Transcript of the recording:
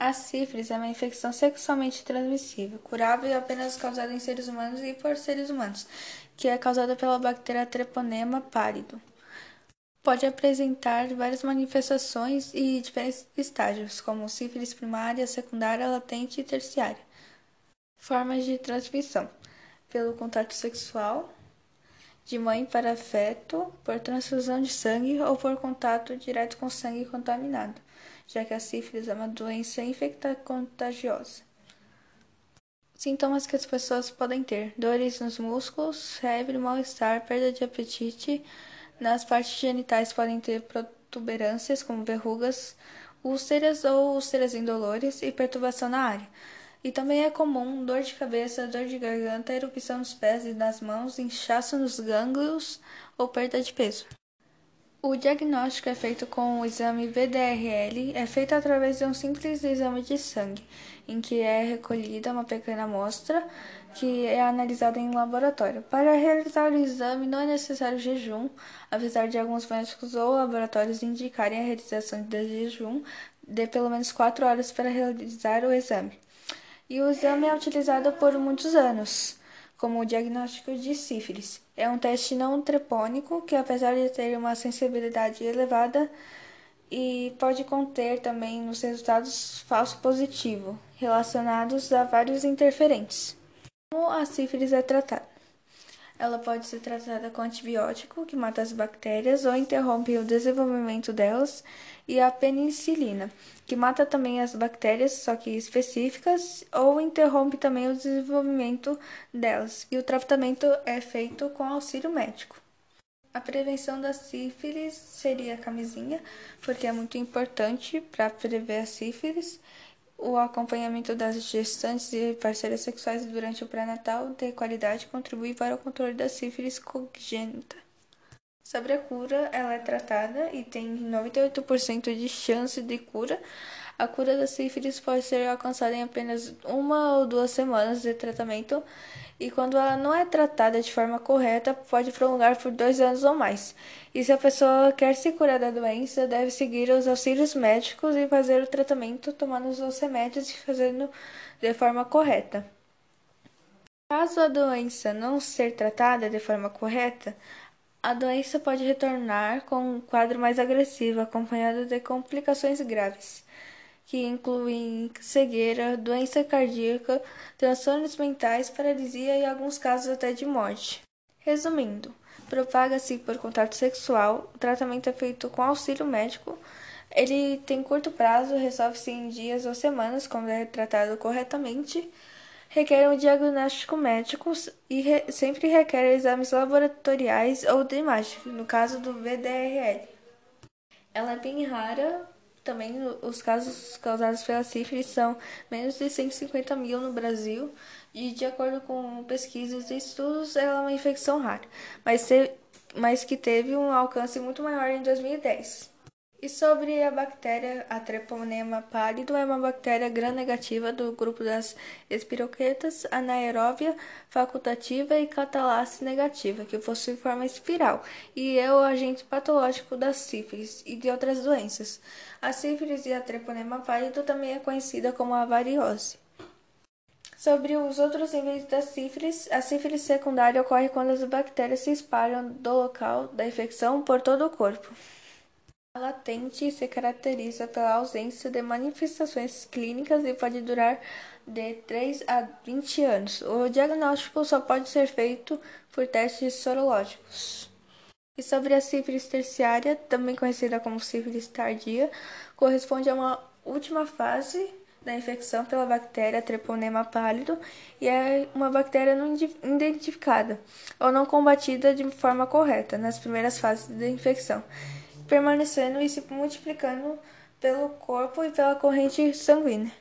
A sífilis é uma infecção sexualmente transmissível, curável e apenas causada em seres humanos e por seres humanos, que é causada pela bactéria Treponema pálido. Pode apresentar várias manifestações e diferentes estágios, como sífilis primária, secundária, latente e terciária. Formas de transmissão: pelo contato sexual, de mãe para feto, por transfusão de sangue ou por contato direto com sangue contaminado já que a sífilis é uma doença infecta-contagiosa. Sintomas que as pessoas podem ter: dores nos músculos, febre, mal-estar, perda de apetite. Nas partes genitais podem ter protuberâncias, como verrugas, úlceras ou úlceras indolores e perturbação na área. E também é comum dor de cabeça, dor de garganta, erupção nos pés e nas mãos, inchaço nos gânglios ou perda de peso. O diagnóstico é feito com o exame VDRL, é feito através de um simples exame de sangue, em que é recolhida uma pequena amostra que é analisada em laboratório. Para realizar o exame não é necessário jejum, apesar de alguns médicos ou laboratórios indicarem a realização de jejum de pelo menos 4 horas para realizar o exame. E o exame é utilizado por muitos anos como o diagnóstico de sífilis. É um teste não trepônico que, apesar de ter uma sensibilidade elevada, e pode conter também nos resultados falso positivo, relacionados a vários interferentes. Como a sífilis é tratada? Ela pode ser tratada com antibiótico, que mata as bactérias ou interrompe o desenvolvimento delas, e a penicilina, que mata também as bactérias, só que específicas, ou interrompe também o desenvolvimento delas. E o tratamento é feito com auxílio médico. A prevenção da sífilis seria a camisinha, porque é muito importante para prever a sífilis o acompanhamento das gestantes e parceiras sexuais durante o pré-natal de qualidade contribui para o controle da sífilis congênita. Sobre a cura, ela é tratada e tem 98% de chance de cura. A cura da sífilis pode ser alcançada em apenas uma ou duas semanas de tratamento e quando ela não é tratada de forma correta, pode prolongar por dois anos ou mais. E se a pessoa quer se curar da doença, deve seguir os auxílios médicos e fazer o tratamento tomando os remédios e fazendo de forma correta. Caso a doença não ser tratada de forma correta, a doença pode retornar com um quadro mais agressivo, acompanhado de complicações graves que incluem cegueira, doença cardíaca, transtornos mentais, paralisia e alguns casos até de morte. Resumindo, propaga-se por contato sexual, o tratamento é feito com auxílio médico, ele tem curto prazo, resolve-se em dias ou semanas quando é tratado corretamente, requer um diagnóstico médico e re sempre requer exames laboratoriais ou de imagem, no caso do VDRL. Ela é bem rara, também os casos causados pela sífilis são menos de 150 mil no Brasil e, de acordo com pesquisas e estudos, ela é uma infecção rara, mas, mas que teve um alcance muito maior em 2010. E sobre a bactéria, a Treponema pálido é uma bactéria gram-negativa do grupo das espiroquetas, anaeróbia facultativa e catalase negativa, que possui forma espiral, e é o agente patológico da sífilis e de outras doenças. A sífilis e a Treponema pálido também é conhecida como a variose. Sobre os outros níveis da sífilis, a sífilis secundária ocorre quando as bactérias se espalham do local da infecção por todo o corpo. A latente se caracteriza pela ausência de manifestações clínicas e pode durar de 3 a 20 anos. O diagnóstico só pode ser feito por testes sorológicos. E sobre a sífilis terciária, também conhecida como sífilis tardia, corresponde a uma última fase da infecção pela bactéria Treponema pálido e é uma bactéria não identificada ou não combatida de forma correta nas primeiras fases da infecção permanecendo e se multiplicando pelo corpo e pela corrente sanguínea.